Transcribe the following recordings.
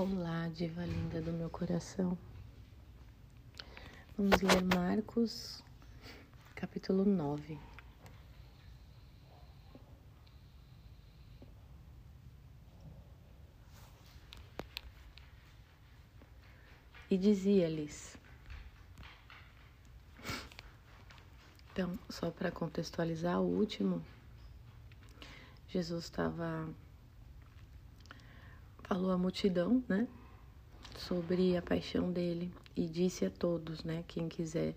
Olá, diva linda do meu coração. Vamos ler Marcos, capítulo 9. E dizia-lhes. Então, só para contextualizar o último, Jesus estava falou à multidão, né, sobre a paixão dele e disse a todos, né, quem quiser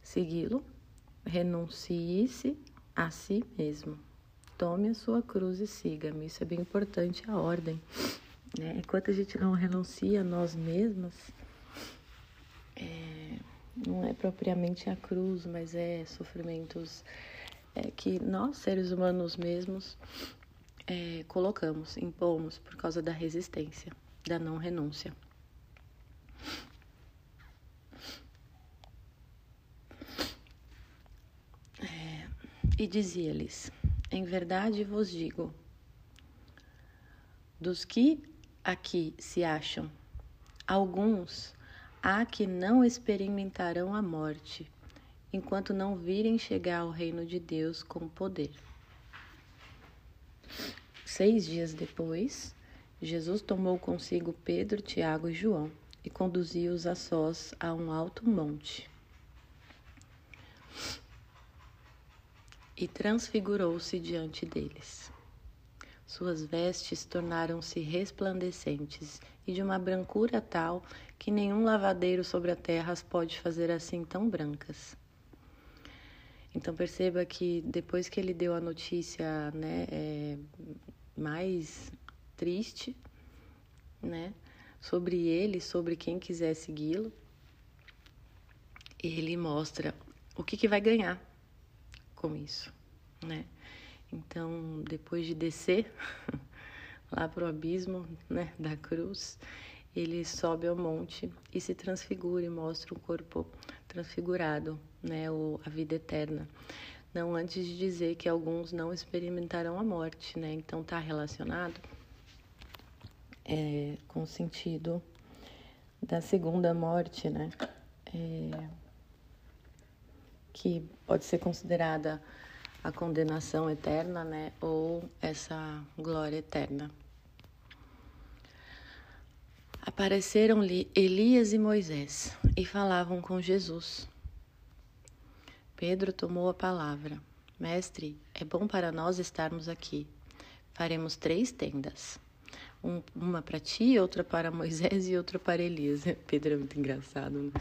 segui-lo, renuncie-se a si mesmo. Tome a sua cruz e siga-me. Isso é bem importante, a ordem. Né? Enquanto a gente não renuncia a nós mesmos, é, não é propriamente a cruz, mas é sofrimentos é, que nós, seres humanos mesmos, é, colocamos, impomos por causa da resistência, da não renúncia. É, e dizia-lhes: Em verdade vos digo, dos que aqui se acham, alguns há que não experimentarão a morte, enquanto não virem chegar ao reino de Deus com poder. Seis dias depois, Jesus tomou consigo Pedro, Tiago e João e conduziu-os a sós a um alto monte. E transfigurou-se diante deles. Suas vestes tornaram-se resplandecentes e de uma brancura tal que nenhum lavadeiro sobre a terra as pode fazer assim tão brancas. Então perceba que depois que ele deu a notícia, né, é, mais triste, né, sobre ele, sobre quem quiser segui-lo, ele mostra o que, que vai ganhar com isso, né? Então, depois de descer lá para o abismo né, da cruz, ele sobe ao monte e se transfigura e mostra um corpo transfigurado, né, o, a vida eterna. Não antes de dizer que alguns não experimentarão a morte, né? Então está relacionado é, com o sentido da segunda morte, né? É, que pode ser considerada a condenação eterna, né? Ou essa glória eterna. Apareceram-lhe Elias e Moisés e falavam com Jesus. Pedro tomou a palavra. Mestre, é bom para nós estarmos aqui. Faremos três tendas. Um, uma para ti, outra para Moisés e outra para Elias. Pedro é muito engraçado. Né?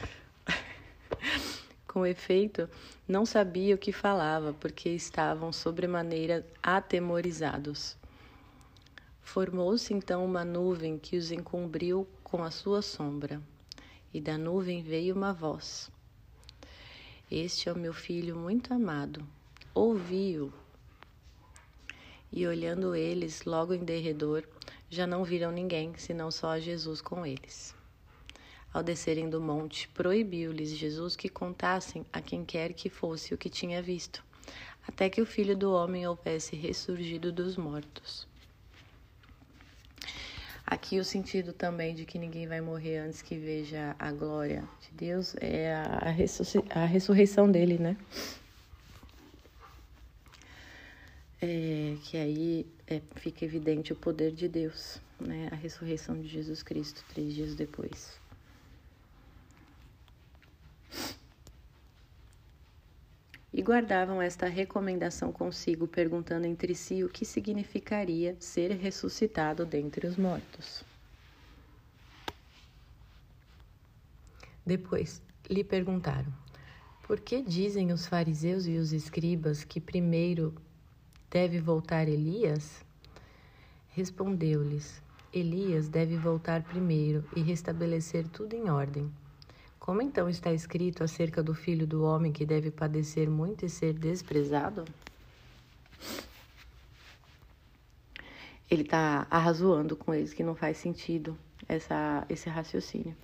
Com efeito, não sabia o que falava, porque estavam sobremaneira atemorizados. Formou-se então uma nuvem que os encobriu com a sua sombra, e da nuvem veio uma voz: Este é o meu filho muito amado, ouvi-o. E olhando eles, logo em derredor, já não viram ninguém, senão só Jesus com eles. Ao descerem do monte, proibiu-lhes Jesus que contassem a quem quer que fosse o que tinha visto, até que o filho do homem houvesse ressurgido dos mortos. Aqui o sentido também de que ninguém vai morrer antes que veja a glória de Deus é a, a ressurreição dele, né? É, que aí é, fica evidente o poder de Deus, né? A ressurreição de Jesus Cristo três dias depois. E guardavam esta recomendação consigo, perguntando entre si o que significaria ser ressuscitado dentre os mortos. Depois lhe perguntaram: Por que dizem os fariseus e os escribas que primeiro deve voltar Elias? Respondeu-lhes: Elias deve voltar primeiro e restabelecer tudo em ordem. Como então está escrito acerca do filho do homem que deve padecer muito e ser desprezado? Ele está arrazoando com eles que não faz sentido essa, esse raciocínio.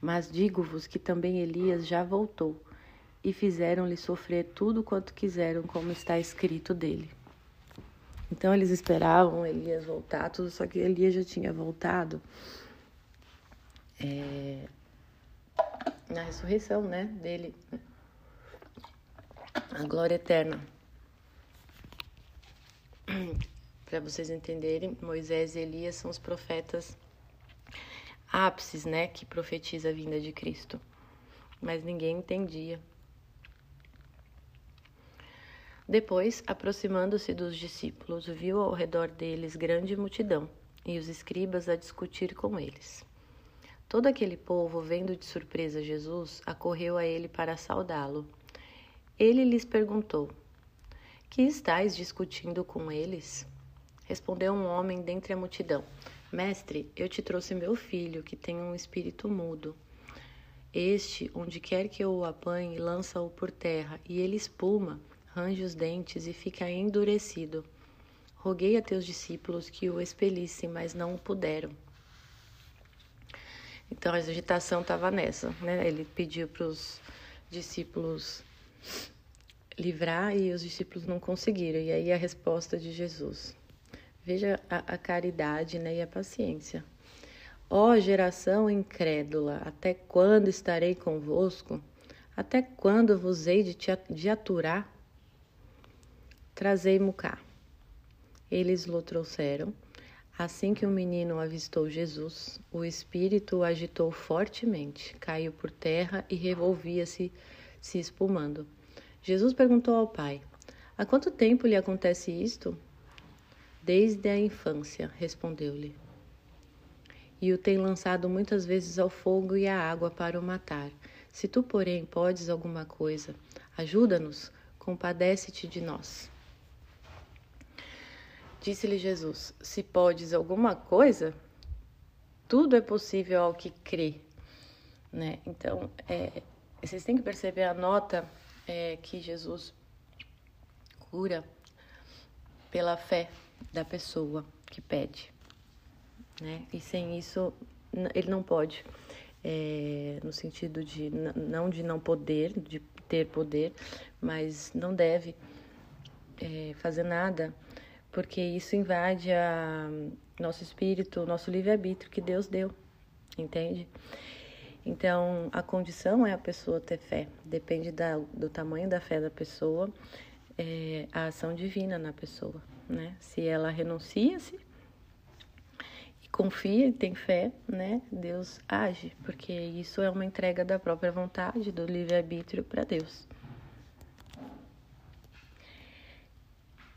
Mas digo-vos que também Elias já voltou e fizeram-lhe sofrer tudo quanto quiseram, como está escrito dele. Então eles esperavam Elias voltar, tudo, só que Elias já tinha voltado é, na ressurreição, né, dele, a glória eterna. Para vocês entenderem, Moisés e Elias são os profetas ápices, né, que profetiza a vinda de Cristo. Mas ninguém entendia. Depois, aproximando-se dos discípulos, viu ao redor deles grande multidão e os escribas a discutir com eles. Todo aquele povo, vendo de surpresa Jesus, acorreu a ele para saudá-lo. Ele lhes perguntou: Que estáis discutindo com eles? Respondeu um homem dentre a multidão: Mestre, eu te trouxe meu filho, que tem um espírito mudo. Este, onde quer que eu o apanhe, lança-o por terra, e ele espuma, range os dentes e fica endurecido. Roguei a teus discípulos que o expelissem, mas não o puderam. Então a agitação estava nessa, né? Ele pediu para os discípulos livrar e os discípulos não conseguiram. E aí a resposta de Jesus. Veja a, a caridade né, e a paciência. Ó oh, geração incrédula, até quando estarei convosco? Até quando vos hei de, te, de aturar? Trazei-mo cá. Eles o trouxeram Assim que o menino avistou Jesus, o espírito o agitou fortemente, caiu por terra e revolvia-se, se espumando. Jesus perguntou ao pai: Há quanto tempo lhe acontece isto? Desde a infância, respondeu-lhe. E o tem lançado muitas vezes ao fogo e à água para o matar. Se tu, porém, podes alguma coisa, ajuda-nos, compadece-te de nós. Disse-lhe Jesus: Se podes alguma coisa, tudo é possível ao que crê. Né? Então, é, vocês têm que perceber a nota é, que Jesus cura pela fé da pessoa que pede. Né? E sem isso, ele não pode. É, no sentido de não de não poder, de ter poder, mas não deve é, fazer nada porque isso invade a nosso espírito, nosso livre-arbítrio que Deus deu, entende? Então, a condição é a pessoa ter fé, depende da, do tamanho da fé da pessoa, é, a ação divina na pessoa, né? Se ela renuncia-se e confia e tem fé, né? Deus age, porque isso é uma entrega da própria vontade, do livre-arbítrio para Deus.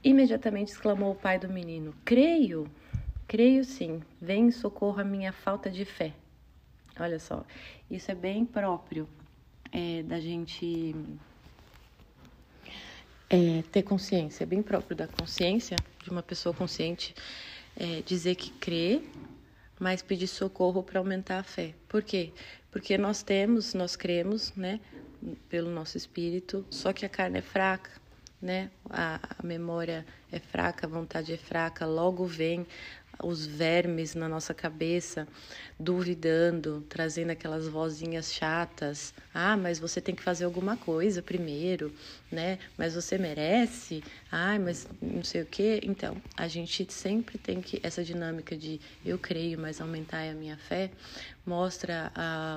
Imediatamente exclamou o pai do menino: Creio, creio sim, vem em socorro a minha falta de fé. Olha só, isso é bem próprio é, da gente é, ter consciência, é bem próprio da consciência, de uma pessoa consciente, é, dizer que crê, mas pedir socorro para aumentar a fé. Por quê? Porque nós temos, nós cremos, né, pelo nosso espírito, só que a carne é fraca né? A, a memória é fraca, a vontade é fraca, logo vem os vermes na nossa cabeça, duvidando, trazendo aquelas vozinhas chatas. Ah, mas você tem que fazer alguma coisa primeiro, né? Mas você merece. Ah, mas não sei o quê. Então, a gente sempre tem que essa dinâmica de eu creio, mas aumentar a minha fé, mostra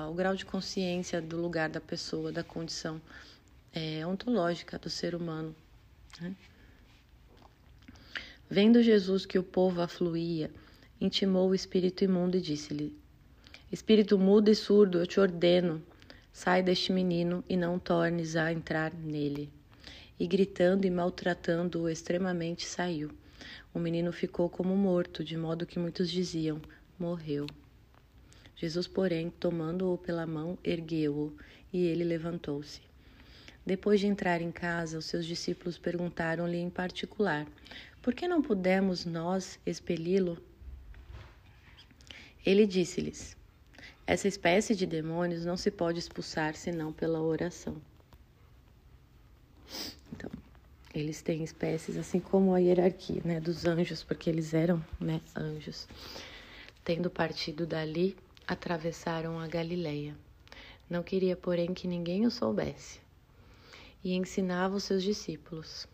o grau de consciência do lugar da pessoa, da condição é, ontológica do ser humano né? Vendo Jesus que o povo afluía, intimou o espírito imundo e disse-lhe: Espírito mudo e surdo, eu te ordeno, sai deste menino e não tornes a entrar nele. E gritando e maltratando-o extremamente saiu. O menino ficou como morto, de modo que muitos diziam: Morreu. Jesus, porém, tomando-o pela mão, ergueu-o, e ele levantou-se. Depois de entrar em casa, os seus discípulos perguntaram-lhe em particular: Por que não pudemos nós expeli-lo? Ele disse-lhes: Essa espécie de demônios não se pode expulsar senão pela oração. Então, eles têm espécies assim como a hierarquia, né, dos anjos, porque eles eram, né, anjos. Tendo partido dali, atravessaram a Galileia. Não queria, porém, que ninguém o soubesse e ensinava os seus discípulos.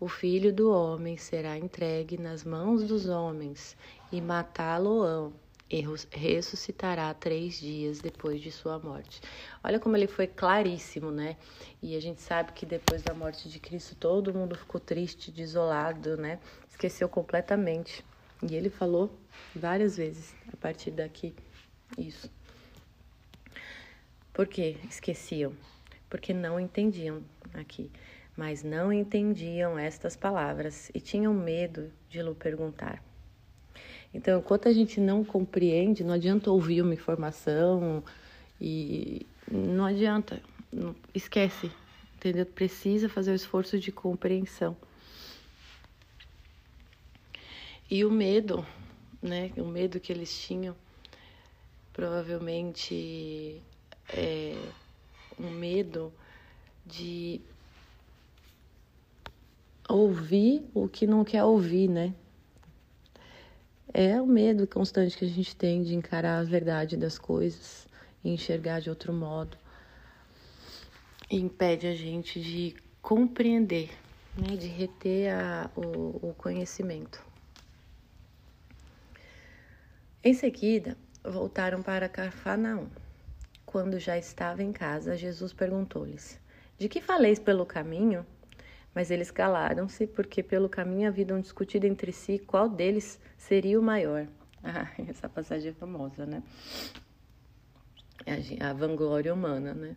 o filho do homem será entregue nas mãos dos homens e matá-lo-ão e ressuscitará três dias depois de sua morte. Olha como ele foi claríssimo, né? E a gente sabe que depois da morte de Cristo todo mundo ficou triste, desolado, né? Esqueceu completamente. E ele falou várias vezes a partir daqui isso. Por que esqueciam? Porque não entendiam aqui, mas não entendiam estas palavras e tinham medo de lhe perguntar. Então, enquanto a gente não compreende, não adianta ouvir uma informação e não adianta, esquece, entendeu? Precisa fazer o esforço de compreensão. E o medo, né? O medo que eles tinham, provavelmente é um medo de ouvir o que não quer ouvir, né? é o medo constante que a gente tem de encarar a verdade das coisas e enxergar de outro modo. E impede a gente de compreender, né, de reter a, o, o conhecimento. Em seguida, voltaram para Cafarnaum. Quando já estava em casa, Jesus perguntou-lhes: De que faleis pelo caminho? Mas eles calaram-se, porque pelo caminho haviam discutido entre si qual deles seria o maior. Ah, essa passagem é famosa, né? A, a vanglória humana, né?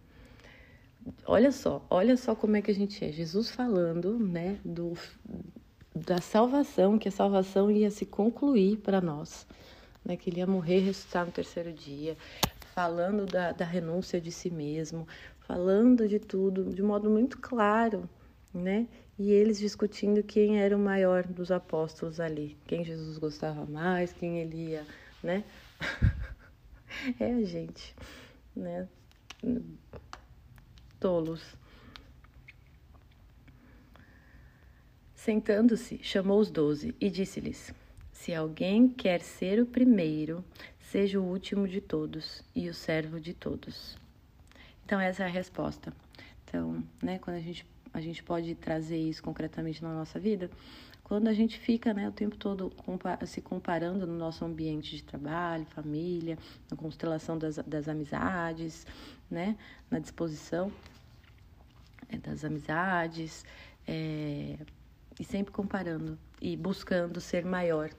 Olha só, olha só como é que a gente é. Jesus falando, né, do, da salvação, que a salvação ia se concluir para nós, né, que ele ia morrer e ressuscitar no terceiro dia, falando da, da renúncia de si mesmo, falando de tudo de modo muito claro, né? E eles discutindo quem era o maior dos apóstolos ali, quem Jesus gostava mais, quem ele ia, né? é a gente, né? Tolos. Sentando-se, chamou os doze e disse-lhes: Se alguém quer ser o primeiro, seja o último de todos e o servo de todos. Então, essa é a resposta. Então, né, quando a gente a gente pode trazer isso concretamente na nossa vida quando a gente fica né, o tempo todo se comparando no nosso ambiente de trabalho, família, na constelação das, das amizades, né, na disposição é, das amizades, é, e sempre comparando e buscando ser maior,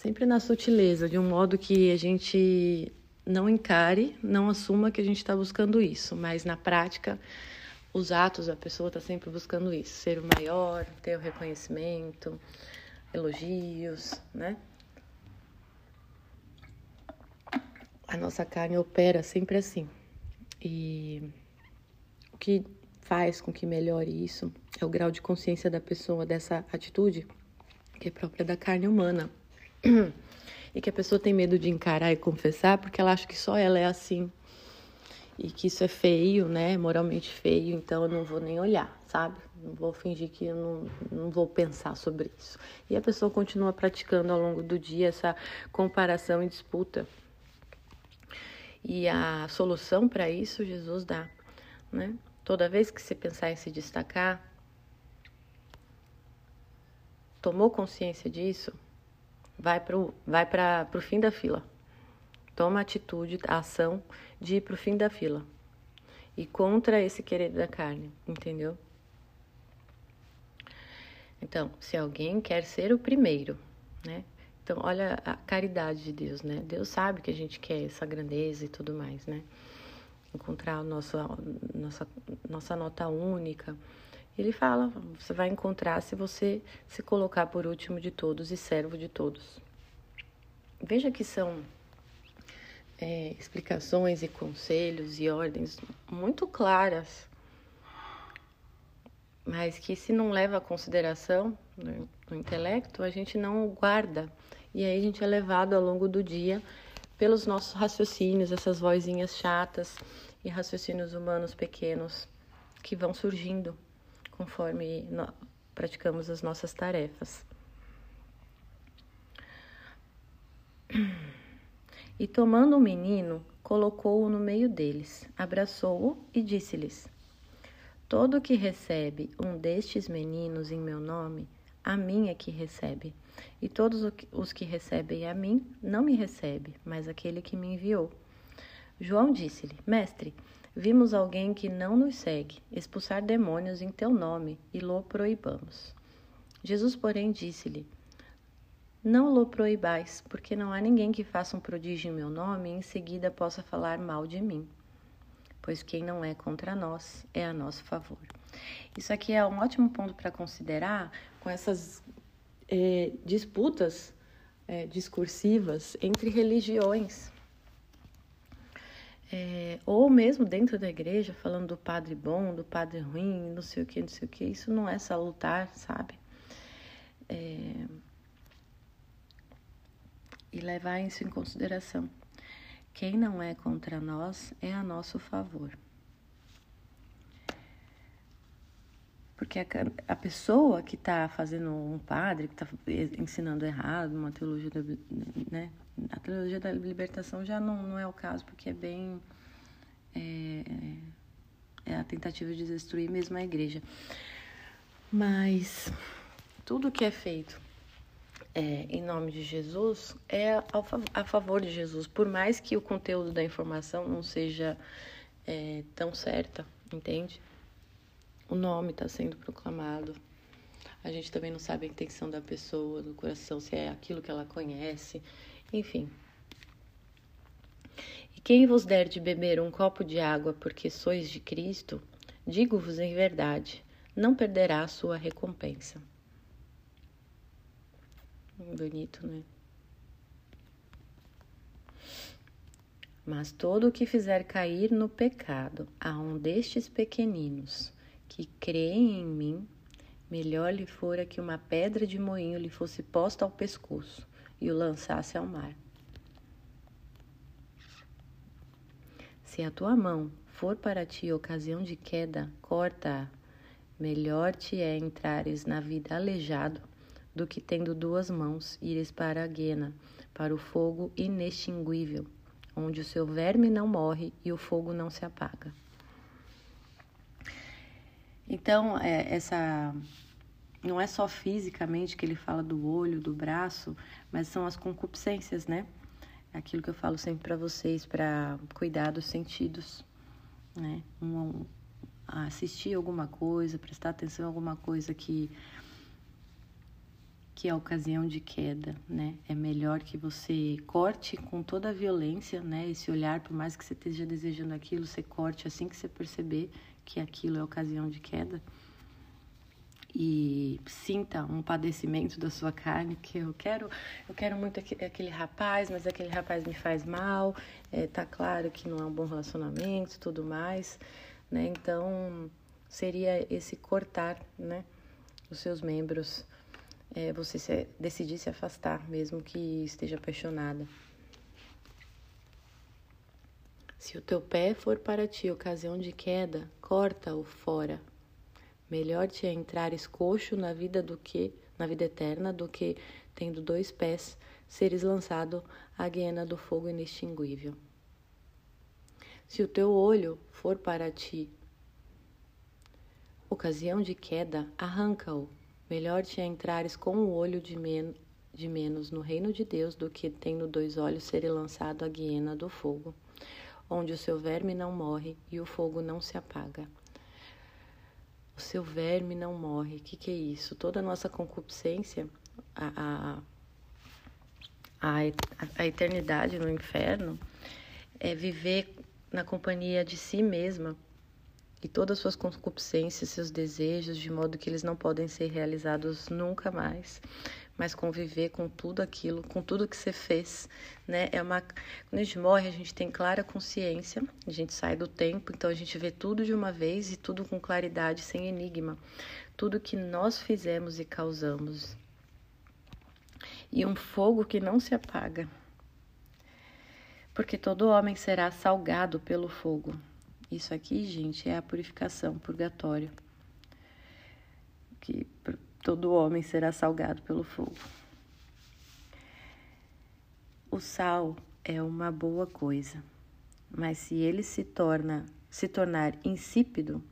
sempre na sutileza, de um modo que a gente não encare, não assuma que a gente está buscando isso, mas na prática os atos, a pessoa está sempre buscando isso, ser o maior, ter o reconhecimento, elogios, né? A nossa carne opera sempre assim. E o que faz com que melhore isso é o grau de consciência da pessoa dessa atitude, que é própria da carne humana. E que a pessoa tem medo de encarar e confessar porque ela acha que só ela é assim e que isso é feio, né? Moralmente feio, então eu não vou nem olhar, sabe? Não vou fingir que eu não, não vou pensar sobre isso. E a pessoa continua praticando ao longo do dia essa comparação e disputa. E a solução para isso Jesus dá, né? Toda vez que você pensar em se destacar, tomou consciência disso, vai para vai o fim da fila. Toma atitude, ação de ir para o fim da fila e contra esse querer da carne, entendeu? Então, se alguém quer ser o primeiro, né? Então, olha a caridade de Deus, né? Deus sabe que a gente quer essa grandeza e tudo mais, né? Encontrar a nossa, nossa, nossa nota única. Ele fala: você vai encontrar se você se colocar por último de todos e servo de todos. Veja que são é, explicações e conselhos e ordens muito claras, mas que se não leva a consideração no, no intelecto, a gente não guarda. E aí a gente é levado ao longo do dia pelos nossos raciocínios, essas vozinhas chatas e raciocínios humanos pequenos que vão surgindo conforme praticamos as nossas tarefas. E tomando o menino, colocou-o no meio deles, abraçou-o e disse-lhes: Todo que recebe um destes meninos em meu nome, a mim é que recebe. E todos os que recebem a mim, não me recebe, mas aquele que me enviou. João disse-lhe: Mestre, vimos alguém que não nos segue expulsar demônios em teu nome e lo proibamos. Jesus, porém, disse-lhe: Não lo proibais, porque não há ninguém que faça um prodígio em meu nome e em seguida possa falar mal de mim. Pois quem não é contra nós é a nosso favor. Isso aqui é um ótimo ponto para considerar com essas é, disputas é, discursivas entre religiões. É, ou mesmo dentro da igreja, falando do padre bom, do padre ruim, não sei o que, não sei o que, isso não é salutar, sabe? É, e levar isso em consideração. Quem não é contra nós é a nosso favor. Porque a, a pessoa que está fazendo um padre, que está ensinando errado, uma teologia né, a teologia da libertação já não, não é o caso, porque é bem. É, é a tentativa de destruir mesmo a igreja. Mas tudo que é feito é, em nome de Jesus é a favor de Jesus, por mais que o conteúdo da informação não seja é, tão certa, entende? O nome está sendo proclamado. A gente também não sabe a intenção da pessoa, do coração, se é aquilo que ela conhece. Enfim. E quem vos der de beber um copo de água porque sois de Cristo, digo-vos em verdade, não perderá a sua recompensa. Bonito, né? Mas todo o que fizer cair no pecado a um destes pequeninos que creem em mim, melhor lhe fora que uma pedra de moinho lhe fosse posta ao pescoço e o lançasse ao mar. Se a tua mão for para ti ocasião de queda, corta-a. Melhor te é entrares na vida aleijado do que tendo duas mãos ires para a guena, para o fogo inextinguível, onde o seu verme não morre e o fogo não se apaga. Então, é, essa não é só fisicamente que ele fala do olho, do braço, mas são as concupiscências, né? Aquilo que eu falo sempre para vocês, para cuidar dos sentidos, né? Um, assistir alguma coisa, prestar atenção em alguma coisa que que é a ocasião de queda, né? É melhor que você corte com toda a violência, né? Esse olhar, por mais que você esteja desejando aquilo, você corte assim que você perceber que aquilo é ocasião de queda e sinta um padecimento da sua carne, que eu quero, eu quero muito aquele rapaz, mas aquele rapaz me faz mal, é, tá claro que não é um bom relacionamento, tudo mais, né? Então seria esse cortar, né, os seus membros, é, você se, decidir se afastar, mesmo que esteja apaixonada. Se o teu pé for para ti ocasião de queda, corta-o fora Melhor te é entrar escoxo na vida do que na vida eterna do que tendo dois pés seres lançado à guiena do fogo inextinguível. Se o teu olho for para ti ocasião de queda, arranca-o. Melhor te entrares com o olho de, men de menos no reino de Deus do que tendo dois olhos ser lançado à guiena do fogo, onde o seu verme não morre e o fogo não se apaga o seu verme não morre. O que, que é isso? Toda a nossa concupiscência, a, a, a, eternidade no inferno, é viver na companhia de si mesma e todas as suas concupiscências, seus desejos, de modo que eles não podem ser realizados nunca mais mas conviver com tudo aquilo, com tudo que você fez, né? É uma quando a gente morre, a gente tem clara consciência, a gente sai do tempo, então a gente vê tudo de uma vez e tudo com claridade, sem enigma. Tudo que nós fizemos e causamos. E um fogo que não se apaga. Porque todo homem será salgado pelo fogo. Isso aqui, gente, é a purificação, purgatório. Que todo homem será salgado pelo fogo. O sal é uma boa coisa, mas se ele se torna se tornar insípido,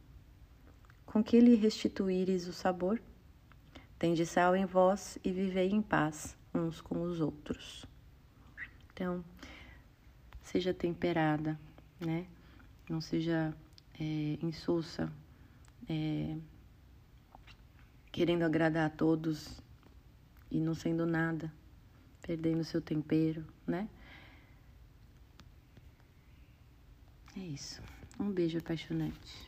com que lhe restituíres o sabor. Tende sal em vós e vivei em paz uns com os outros. Então, seja temperada, né? Não seja é, insulsa, é, querendo agradar a todos e não sendo nada, perdendo seu tempero, né? É isso. Um beijo apaixonante.